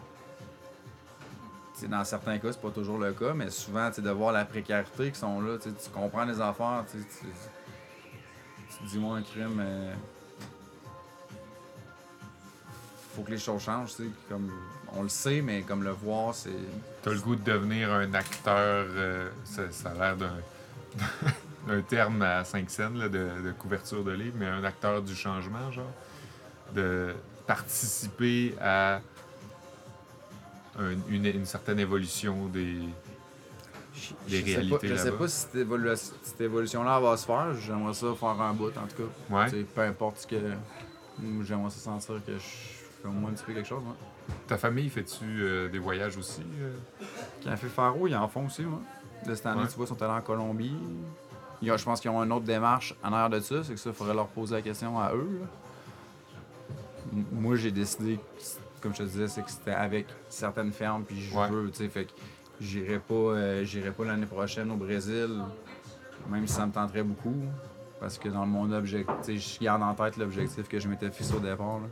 dans certains cas, c'est pas toujours le cas, mais souvent, de voir la précarité qui sont là. tu comprends les affaires. Tu, dis, moi, un crime. euh, faut que les choses changent. tu sais, Comme, on le sait, mais comme le voir, c'est. T'as le goût de devenir un acteur, euh, ça, a l'air d'un, terme à 5 scènes là, de, de couverture de livre, mais un acteur du changement, genre. De participer à un- une, une certaine évolution des. je Les sais réalités pas, Je sais pas si cette, évolu- cette évolution-là va se faire. J'aimerais ça faire un bout, en tout cas. Ouais. Peu importe ce que. J'aimerais ça sentir que je fais au moins un petit peu quelque chose. moi. Ta famille, fais-tu euh, des voyages aussi? euh? Café Faro, ils en font aussi, moi. De cette année, Ouais. tu vois, ils sont allés en Colombie. Je pense qu'ils ont une autre démarche en arrière de ça, c'est que ça, il faudrait leur poser la question à eux. là. Moi, j'ai décidé, comme je te disais, c'est que c'était avec certaines fermes, puis je Ouais. veux, tu sais, fait que j'irai pas, euh, j'irai pas l'année prochaine au Brésil, même si ça me tenterait beaucoup, parce que dans mon objectif, tu sais, je garde en tête l'objectif que je m'étais fixé au départ, là.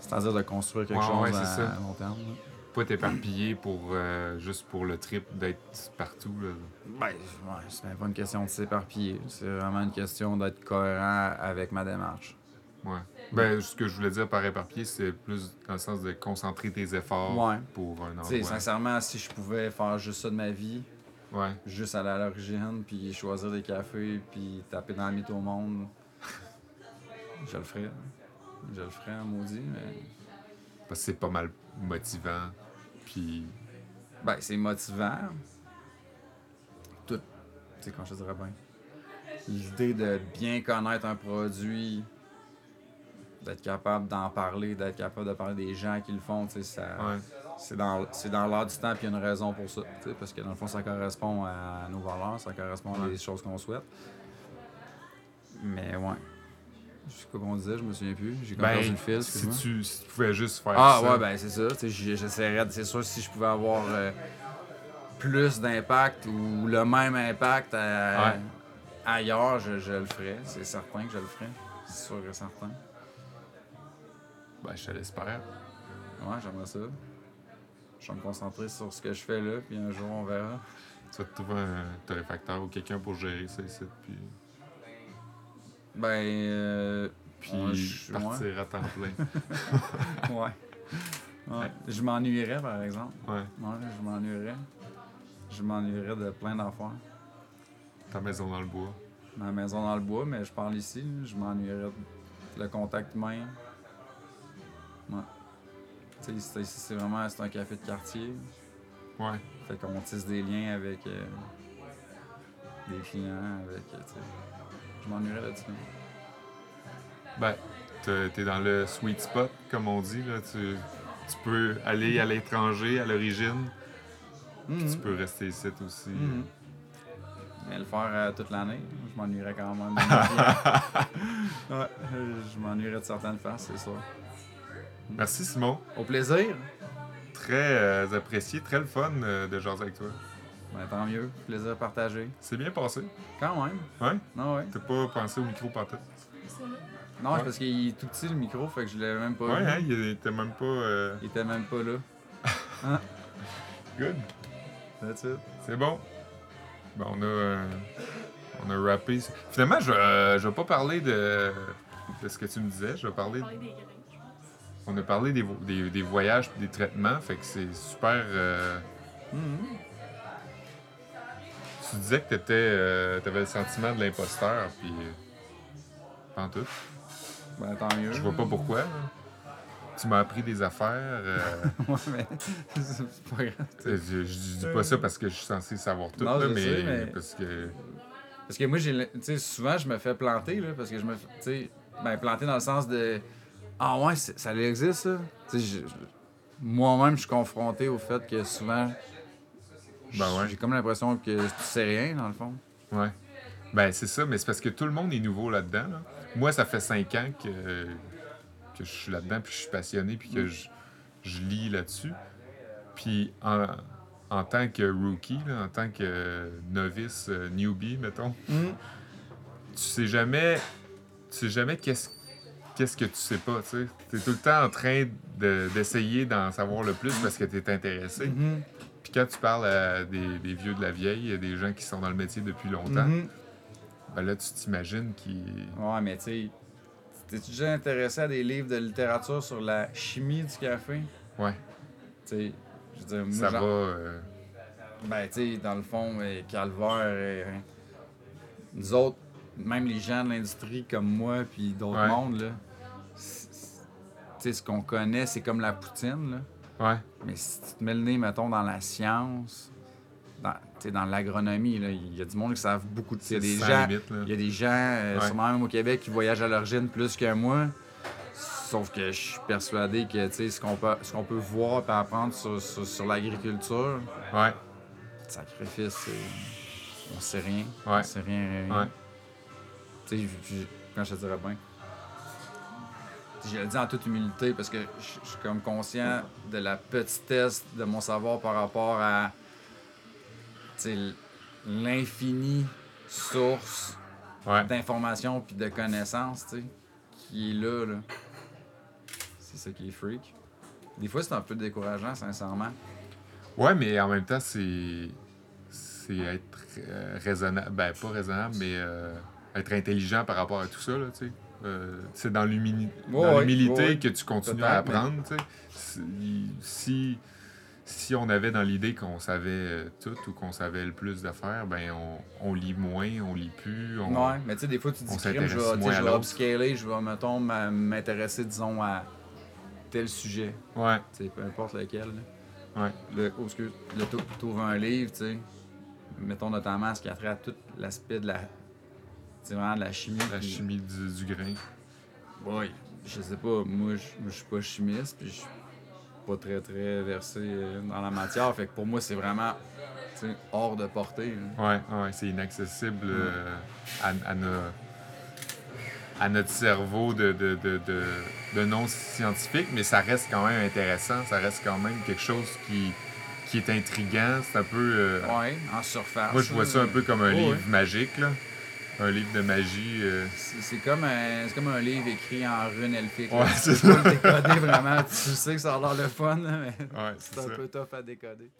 C'est-à-dire de construire quelque Ouais, chose ouais, à, ça. à long terme. là. Pas t'éparpiller pour euh, juste pour le trip d'être partout. Là. Ben, ouais, c'est pas une question de s'éparpiller. C'est vraiment une question d'être cohérent avec ma démarche. Ouais. Ben, ce que je voulais dire par éparpiller, c'est plus dans le sens de concentrer tes efforts Ouais. pour un endroit. sincèrement, si je pouvais faire juste ça de ma vie, Ouais. juste aller à l'origine, puis choisir des cafés, puis taper dans le mythe au monde, je le ferais. Je le ferais, maudit, mais... Parce que c'est pas mal motivant. Puis. Ben, c'est motivant. Tout. Tu sais, quand je dirais bien. L'idée de bien connaître un produit, d'être capable d'en parler, d'être capable de parler des gens qui le font, tu sais, ça. Ouais. c'est dans, dans l'air du temps, puis il y a une raison pour ça. Parce que dans le fond, ça correspond à nos valeurs, ça correspond à des choses qu'on souhaite. Mais ouais. Je sais pas qu'on disait, je me souviens plus. J'ai ben, perdu le fil. Si tu, si tu pouvais juste faire ah, ça. Ah ouais, ben c'est ça. J'essaierais, c'est sûr, si je pouvais avoir euh, plus d'impact ou le même impact ailleurs, je, je, le ferais. C'est certain que je le ferais. C'est sûr et certain. Ben, je te l'espère. Ouais, j'aimerais ça. Je vais me concentrer sur ce que je fais là, puis un jour, on verra. Tu vas te trouver un torréfacteur ou quelqu'un pour gérer ça ici, puis... Ben, euh, puis partir à temps plein. ouais. ouais. Je m'ennuierais, par exemple. Ouais. Ouais, je m'ennuierais. Je m'ennuierais de plein d'affaires. Ta maison dans le bois. Ma maison dans le bois, mais je parle ici. Je m'ennuierais de le contact humain. Ouais. Tu sais, ici, c'est vraiment un café de quartier. Ouais. Fait qu'on tisse des liens avec euh, des clients, avec, sais. Je m'ennuierais là-dessus. Ben, t'es dans le sweet spot, comme on dit. Là. Tu, tu peux aller à l'étranger à l'origine. Tu mm-hmm. peux rester ici aussi. Mm-hmm. Mais le faire euh, toute l'année, je m'ennuierais quand même. ouais, je m'ennuierais de certaines faces, c'est ça. Merci Simon. Au plaisir. Très euh, apprécié, très le fun euh, de jaser avec toi. Ben, tant mieux, plaisir partagé. C'est bien passé. Quand même. Ouais? Non, ouais. T'as pas pensé au micro partout? Non, c'est parce qu'il est tout petit le micro, fait que je l'avais même pas Ouais, hein, il était même pas. Euh, il était même pas là. Hein? Good. That's it. C'est bon. Ben, on a. on a rappé. Finalement, je, je vais pas parler de, de ce que tu me disais, je vais parler. des on a parlé des, des, voyages et des traitements, fait que c'est super. Euh, mm-hmm. Tu disais que tu euh, avais le sentiment de l'imposteur, puis. Pas en tout. Ben, tant mieux. Je vois pas pourquoi. Tu m'as appris des affaires. Euh... ouais, mais c'est pas grave. Je, dis pas ça parce que je suis censé savoir tout, là, mais, parce que. Parce que moi, j'ai, souvent, je me fais planter, là, parce que je me fais, ben, planter dans le sens de ah ouais, ça existe, ça? Moi-même, je suis confronté au fait que souvent, ben ouais. j'ai comme l'impression que tu sais rien, dans le fond. Ouais. Ben, c'est ça, mais c'est parce que tout le monde est nouveau là-dedans. Moi, ça fait cinq ans que, que je suis là-dedans, puis je suis passionné, puis que je, je lis là-dessus. Puis en, en, tant que rookie, en tant que novice, euh, newbie, mettons, mm. tu sais jamais, tu sais jamais qu'est-ce qu'est-ce que tu sais pas, tu sais. es tout le temps en train d'essayer d'en savoir le plus parce que tu es intéressé. Mm-hmm. Puis quand tu parles à des, vieux de la vieille, des gens qui sont dans le métier depuis longtemps, mm-hmm. ben là, tu t'imagines qu'ils... Ouais, mais tu sais, t'es-tu déjà intéressé à des livres de littérature sur la chimie du café? Ouais. Tu sais, je veux dire, Ça va... Euh, ben, tu sais, dans le fond, euh, Calvaire, et... Euh, nous autres, même les gens de l'industrie comme moi puis d'autres mondes, là, sais, ce qu'on connaît, c'est comme la poutine, là. Ouais. Mais si tu te mets le nez, mettons, dans la science, dans, dans l'agronomie, il y a du monde qui savent beaucoup de... Il y a des gens, il y a des gens euh, sûrement même au Québec, qui voyagent à l'origine plus que moi. Sauf que je suis persuadé que ce qu'on peut, ce qu'on peut voir et apprendre sur, sur, l'agriculture, ouais. sacrifice, on sait rien. Ouais. On sait rien. rien. Ouais. Tu sais, quand je te dirais bien, je le dis en toute humilité parce que je suis comme conscient de la petitesse de mon savoir par rapport à l'infini source d'informations puis de connaissances qui est là. là. C'est ça qui est freak. Des fois, c'est un peu décourageant, sincèrement. Ouais, mais en même temps, c'est. C'est être euh, raisonnable. Ben, pas raisonnable, mais euh, être intelligent par rapport à tout ça, là, tu sais. Euh, c'est dans l'humilité que tu continues à apprendre. Si, si on avait dans l'idée qu'on savait euh, tout ou qu'on savait le plus de faire, ben on, lit moins, on lit plus. On, ouais, mais tu sais, des fois, tu dis je vais, je vais upscaler, je vais, mettons, m'intéresser, disons, à tel sujet. Ouais. peu importe lequel. Ouais. Le, oh, excuse, tu ouvres un livre, tu sais, mettons notamment ce qui a trait à tout l'aspect de la c'est vraiment de la chimie. La chimie du, grain. Oui. Je sais pas, moi, je, suis pas chimiste, puis je pas très, très versé euh, dans la matière. Fait que pour moi, c'est vraiment hors de portée. Oui, ouais, c'est inaccessible euh, à, à, notre cerveau de, de, de, de, non-scientifique, mais ça reste quand même intéressant. Ça reste quand même quelque chose qui, qui est intriguant. C'est un peu. oui, en surface. Moi, je vois ça un peu comme un livre magique. Là un livre de magie. Euh. C'est comme, un, comme un livre écrit en rune elfique. Ouais, c'est ça. décoder vraiment. Tu sais que ça a l'air le fun, mais ouais, c'est un peu tough à décoder.